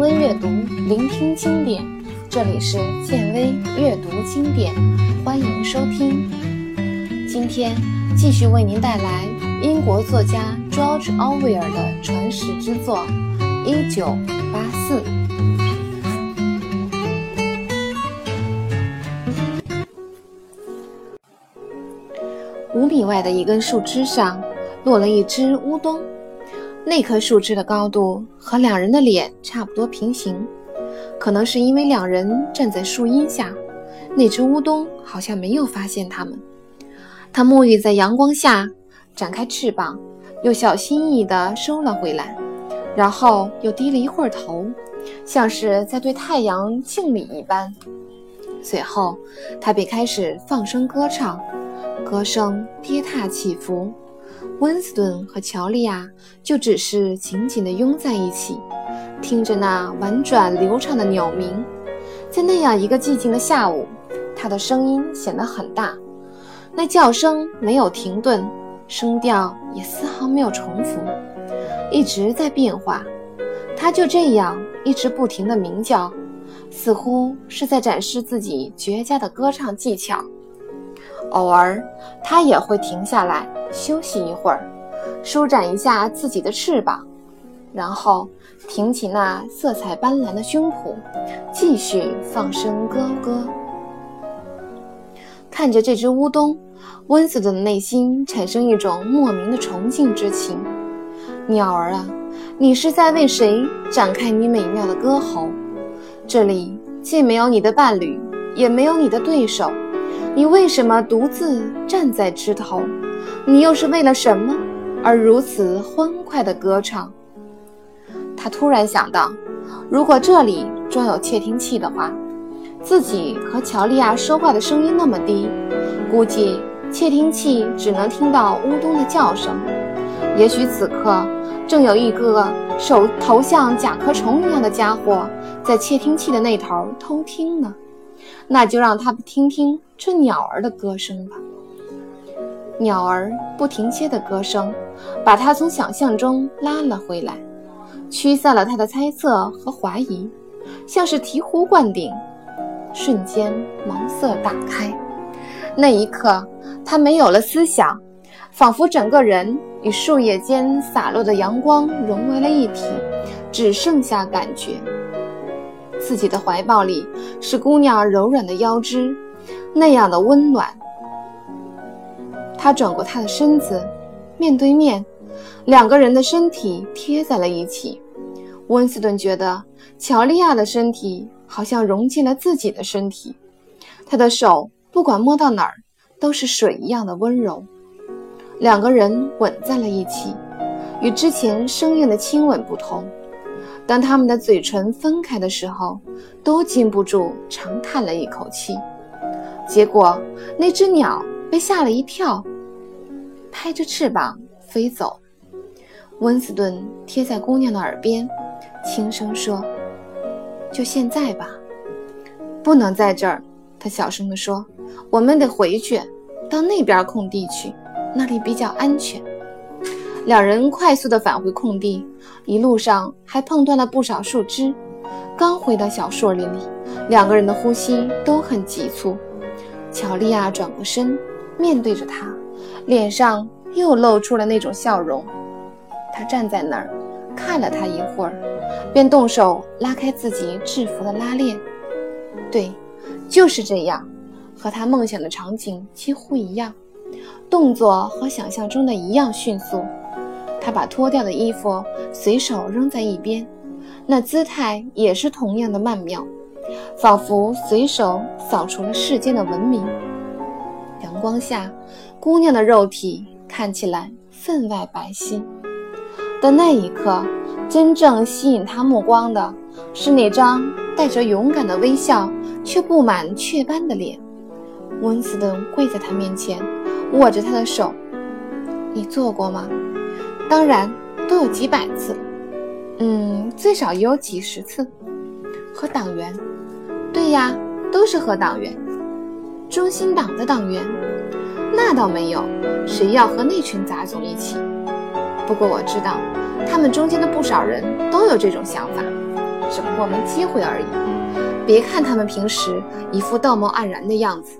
微阅读，聆听经典。这里是建微阅读经典，欢迎收听。今天继续为您带来英国作家 George Orwell 的传世之作《一九八四》。五米外的一根树枝上落了一只乌冬。那棵树枝的高度和两人的脸差不多平行，可能是因为两人站在树荫下，那只乌冬好像没有发现他们。它沐浴在阳光下，展开翅膀，又小心翼翼地收了回来，然后又低了一会儿头，像是在对太阳敬礼一般。随后，它便开始放声歌唱，歌声跌踏起伏。温斯顿和乔利亚就只是紧紧地拥在一起，听着那婉转流畅的鸟鸣。在那样一个寂静的下午，它的声音显得很大，那叫声没有停顿，声调也丝毫没有重复，一直在变化。它就这样一直不停地鸣叫，似乎是在展示自己绝佳的歌唱技巧。偶尔，它也会停下来。休息一会儿，舒展一下自己的翅膀，然后挺起那色彩斑斓的胸脯，继续放声歌歌。看着这只乌冬，温斯顿的内心产生一种莫名的崇敬之情。鸟儿啊，你是在为谁展开你美妙的歌喉？这里既没有你的伴侣，也没有你的对手，你为什么独自站在枝头？你又是为了什么而如此欢快地歌唱？他突然想到，如果这里装有窃听器的话，自己和乔利亚说话的声音那么低，估计窃听器只能听到乌冬的叫声。也许此刻正有一个手头像甲壳虫一样的家伙在窃听器的那头偷听呢。那就让他听听这鸟儿的歌声吧。鸟儿不停歇的歌声，把他从想象中拉了回来，驱散了他的猜测和怀疑，像是醍醐灌顶。瞬间茅塞大开，那一刻他没有了思想，仿佛整个人与树叶间洒落的阳光融为了一体，只剩下感觉。自己的怀抱里是姑娘柔软的腰肢，那样的温暖。他转过他的身子，面对面，两个人的身体贴在了一起。温斯顿觉得乔利亚的身体好像融进了自己的身体，他的手不管摸到哪儿都是水一样的温柔。两个人吻在了一起，与之前生硬的亲吻不同，当他们的嘴唇分开的时候，都禁不住长叹了一口气。结果那只鸟被吓了一跳。拍着翅膀飞走，温斯顿贴在姑娘的耳边，轻声说：“就现在吧，不能在这儿。”他小声地说：“我们得回去，到那边空地去，那里比较安全。”两人快速地返回空地，一路上还碰断了不少树枝。刚回到小树林里，两个人的呼吸都很急促。乔利亚转过身，面对着他。脸上又露出了那种笑容。他站在那儿，看了他一会儿，便动手拉开自己制服的拉链。对，就是这样，和他梦想的场景几乎一样，动作和想象中的一样迅速。他把脱掉的衣服随手扔在一边，那姿态也是同样的曼妙，仿佛随手扫除了世间的文明。阳光下。姑娘的肉体看起来分外白皙，但那一刻，真正吸引他目光的是那张带着勇敢的微笑却布满雀斑的脸。温斯顿跪在他面前，握着他的手：“你做过吗？当然，都有几百次，嗯，最少也有几十次。和党员？对呀，都是和党员，中心党的党员。”那倒没有，谁要和那群杂种一起？不过我知道，他们中间的不少人都有这种想法。只不过没机会而已。别看他们平时一副道貌岸然的样子，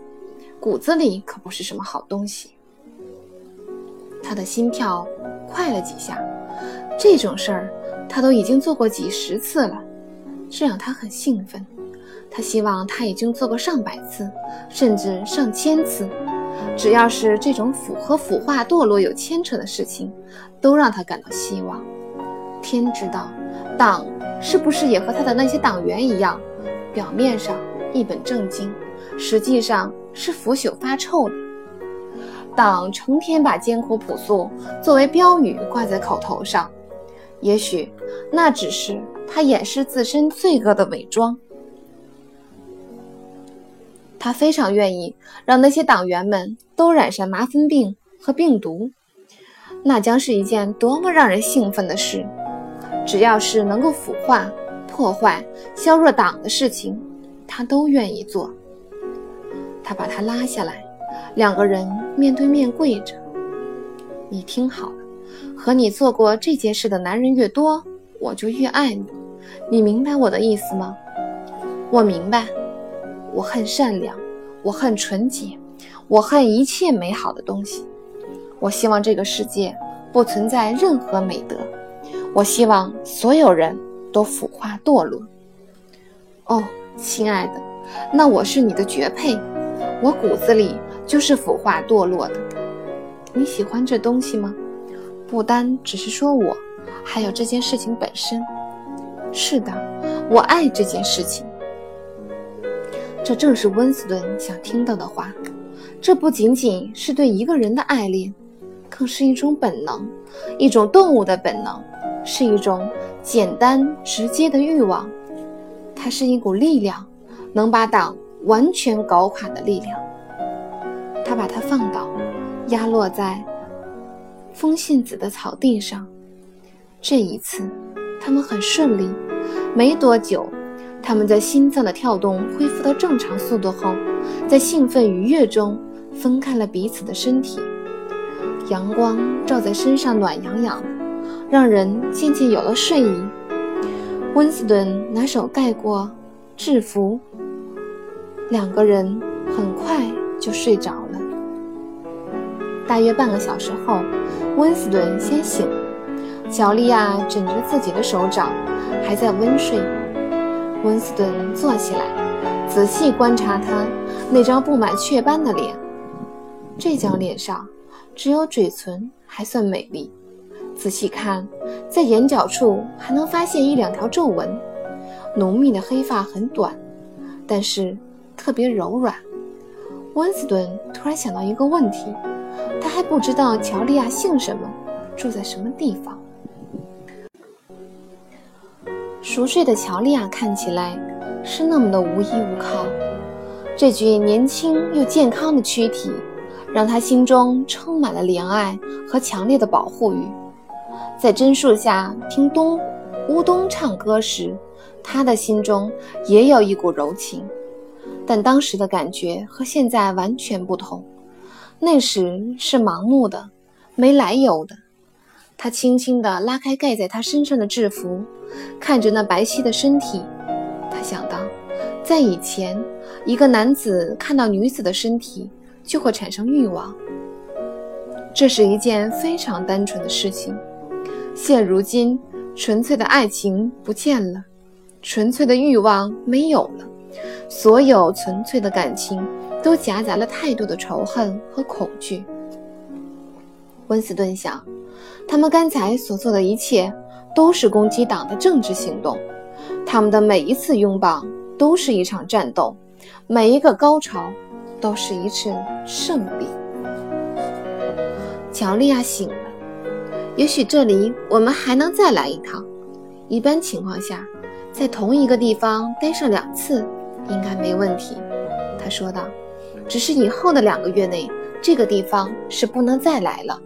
骨子里可不是什么好东西。他的心跳快了几下，这种事儿他都已经做过几十次了，这让他很兴奋。他希望他已经做过上百次，甚至上千次。只要是这种腐和腐化堕落有牵扯的事情，都让他感到希望。天知道，党是不是也和他的那些党员一样，表面上一本正经，实际上是腐朽发臭的。党成天把艰苦朴素作为标语挂在口头上，也许那只是他掩饰自身罪恶的伪装。他非常愿意让那些党员们都染上麻风病和病毒，那将是一件多么让人兴奋的事！只要是能够腐化、破坏、削弱党的事情，他都愿意做。他把他拉下来，两个人面对面跪着。你听好了，和你做过这件事的男人越多，我就越爱你。你明白我的意思吗？我明白。我恨善良，我恨纯洁，我恨一切美好的东西。我希望这个世界不存在任何美德。我希望所有人都腐化堕落。哦，亲爱的，那我是你的绝配。我骨子里就是腐化堕落的。你喜欢这东西吗？不单只是说我，还有这件事情本身。是的，我爱这件事情。这正是温斯顿想听到的话。这不仅仅是对一个人的爱恋，更是一种本能，一种动物的本能，是一种简单直接的欲望。它是一股力量，能把党完全搞垮的力量。他把它放倒，压落在风信子的草地上。这一次，他们很顺利。没多久。他们在心脏的跳动恢复到正常速度后，在兴奋愉悦中分开了彼此的身体。阳光照在身上，暖洋洋，让人渐渐有了睡意。温斯顿拿手盖过制服，两个人很快就睡着了。大约半个小时后，温斯顿先醒了，乔丽亚枕着自己的手掌，还在温睡。温斯顿坐起来，仔细观察他那张布满雀斑的脸。这张脸上只有嘴唇还算美丽，仔细看，在眼角处还能发现一两条皱纹。浓密的黑发很短，但是特别柔软。温斯顿突然想到一个问题：他还不知道乔利亚姓什么，住在什么地方。熟睡的乔丽亚看起来是那么的无依无靠，这具年轻又健康的躯体让他心中充满了怜爱和强烈的保护欲。在榛树下听冬乌冬唱歌时，他的心中也有一股柔情，但当时的感觉和现在完全不同。那时是盲目的，没来由的。他轻轻地拉开盖在他身上的制服，看着那白皙的身体，他想到，在以前，一个男子看到女子的身体就会产生欲望。这是一件非常单纯的事情。现如今，纯粹的爱情不见了，纯粹的欲望没有了，所有纯粹的感情都夹杂了太多的仇恨和恐惧。温斯顿想。他们刚才所做的一切都是攻击党的政治行动，他们的每一次拥抱都是一场战斗，每一个高潮都是一次胜利。乔利亚醒了，也许这里我们还能再来一趟。一般情况下，在同一个地方待上两次应该没问题，他说道。只是以后的两个月内，这个地方是不能再来了。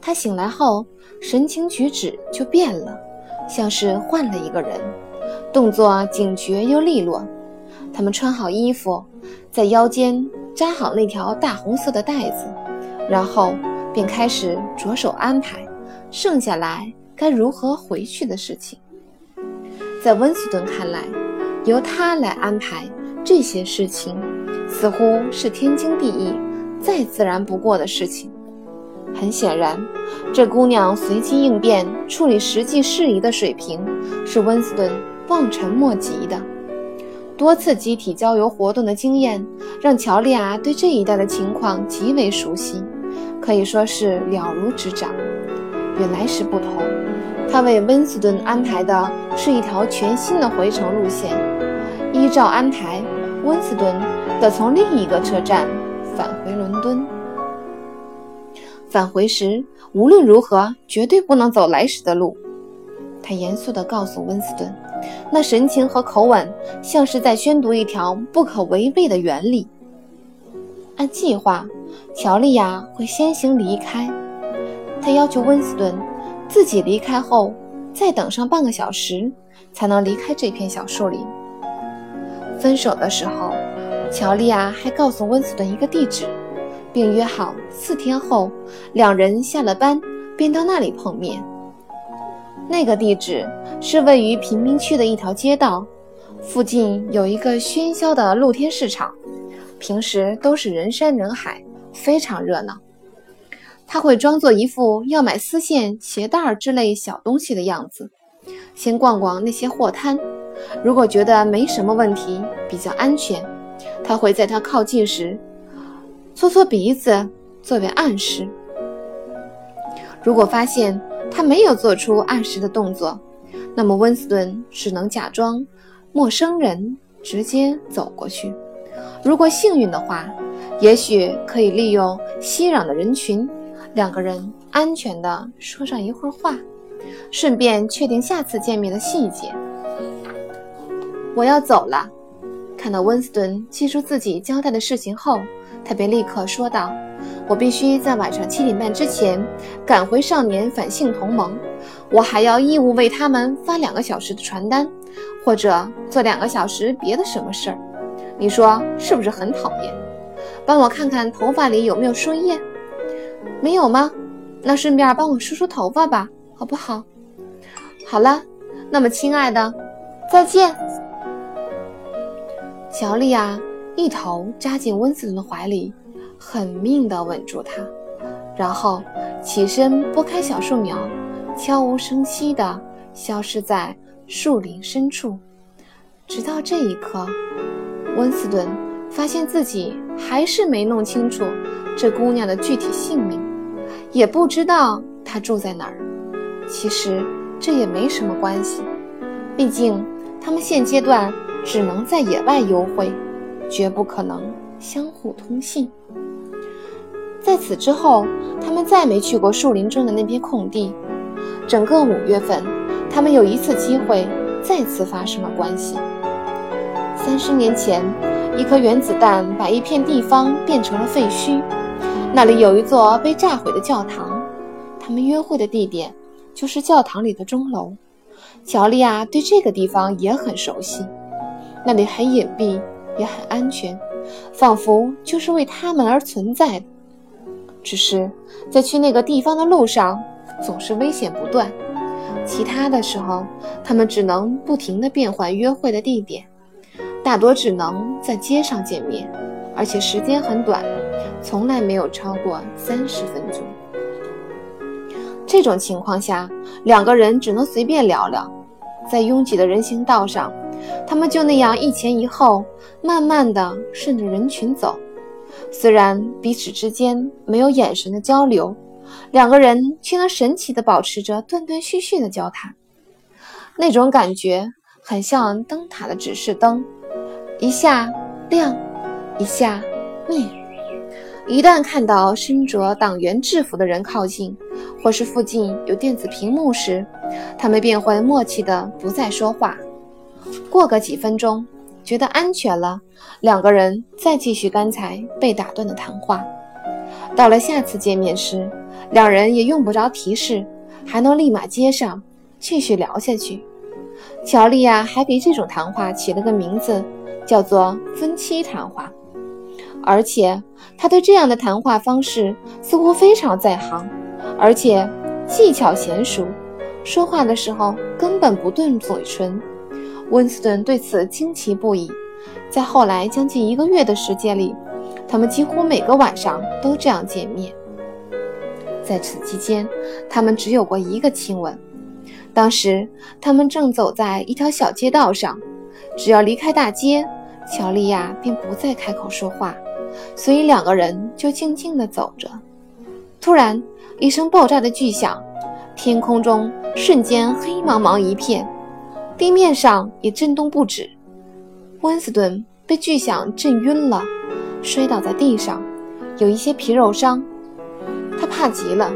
他醒来后，神情举止就变了，像是换了一个人，动作警觉又利落。他们穿好衣服，在腰间扎好那条大红色的带子，然后便开始着手安排剩下来该如何回去的事情。在温斯顿看来，由他来安排这些事情，似乎是天经地义、再自然不过的事情。很显然，这姑娘随机应变、处理实际事宜的水平是温斯顿望尘莫及的。多次集体郊游活动的经验让乔丽亚对这一带的情况极为熟悉，可以说是了如指掌。与来时不同，她为温斯顿安排的是一条全新的回程路线。依照安排，温斯顿得从另一个车站返回伦敦。返回时，无论如何绝对不能走来时的路。他严肃地告诉温斯顿，那神情和口吻像是在宣读一条不可违背的原理。按计划，乔丽亚会先行离开。他要求温斯顿自己离开后，再等上半个小时，才能离开这片小树林。分手的时候，乔丽亚还告诉温斯顿一个地址。并约好四天后，两人下了班便到那里碰面。那个地址是位于贫民区的一条街道，附近有一个喧嚣的露天市场，平时都是人山人海，非常热闹。他会装作一副要买丝线、鞋带之类小东西的样子，先逛逛那些货摊。如果觉得没什么问题，比较安全，他会在他靠近时。搓搓鼻子作为暗示。如果发现他没有做出暗示的动作，那么温斯顿只能假装陌生人，直接走过去。如果幸运的话，也许可以利用熙攘的人群，两个人安全地说上一会儿话，顺便确定下次见面的细节。我要走了。看到温斯顿记住自己交代的事情后。他便立刻说道：“我必须在晚上七点半之前赶回少年反性同盟，我还要义务为他们发两个小时的传单，或者做两个小时别的什么事儿。你说是不是很讨厌？帮我看看头发里有没有树叶，没有吗？那顺便帮我梳梳头发吧，好不好？好了，那么亲爱的，再见，乔丽亚。”一头扎进温斯顿的怀里，狠命地吻住他，然后起身拨开小树苗，悄无声息地消失在树林深处。直到这一刻，温斯顿发现自己还是没弄清楚这姑娘的具体姓名，也不知道她住在哪儿。其实这也没什么关系，毕竟他们现阶段只能在野外幽会。绝不可能相互通信。在此之后，他们再没去过树林中的那片空地。整个五月份，他们有一次机会再次发生了关系。三十年前，一颗原子弹把一片地方变成了废墟，那里有一座被炸毁的教堂。他们约会的地点就是教堂里的钟楼。乔利亚对这个地方也很熟悉，那里很隐蔽。也很安全，仿佛就是为他们而存在的。只是在去那个地方的路上，总是危险不断。其他的时候，他们只能不停地变换约会的地点，大多只能在街上见面，而且时间很短，从来没有超过三十分钟。这种情况下，两个人只能随便聊聊，在拥挤的人行道上。他们就那样一前一后，慢慢地顺着人群走。虽然彼此之间没有眼神的交流，两个人却能神奇地保持着断断续续的交谈。那种感觉很像灯塔的指示灯，一下亮，一下灭。一旦看到身着党员制服的人靠近，或是附近有电子屏幕时，他们便会默契地不再说话。过个几分钟，觉得安全了，两个人再继续刚才被打断的谈话。到了下次见面时，两人也用不着提示，还能立马接上，继续聊下去。乔丽亚还给这种谈话起了个名字，叫做“分期谈话”，而且他对这样的谈话方式似乎非常在行，而且技巧娴熟，说话的时候根本不动嘴唇。温斯顿对此惊奇不已。在后来将近一个月的时间里，他们几乎每个晚上都这样见面。在此期间，他们只有过一个亲吻。当时他们正走在一条小街道上，只要离开大街，乔丽亚便不再开口说话，所以两个人就静静地走着。突然，一声爆炸的巨响，天空中瞬间黑茫茫一片，地面上也震动不止。温斯顿被巨响震晕了，摔倒在地上，有一些皮肉伤。他怕极了，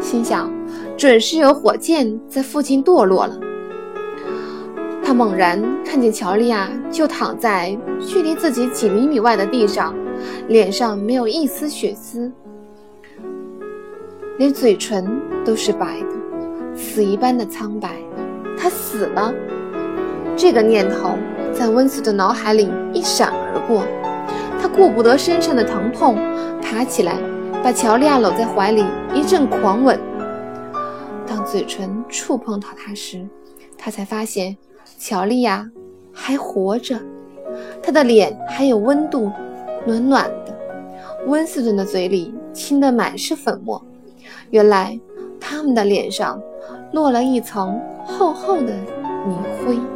心想准是有火箭在附近堕落了。他猛然看见乔利亚就躺在距离自己几厘米外的地上，脸上没有一丝血丝，连嘴唇都是白的，死一般的苍白。他死了，这个念头在温斯的脑海里一闪而过。他顾不得身上的疼痛，爬起来。把乔利亚搂在怀里，一阵狂吻。当嘴唇触碰到她时，他才发现乔利亚还活着，她的脸还有温度，暖暖的。温斯顿的嘴里亲的满是粉末，原来他们的脸上落了一层厚厚的泥灰。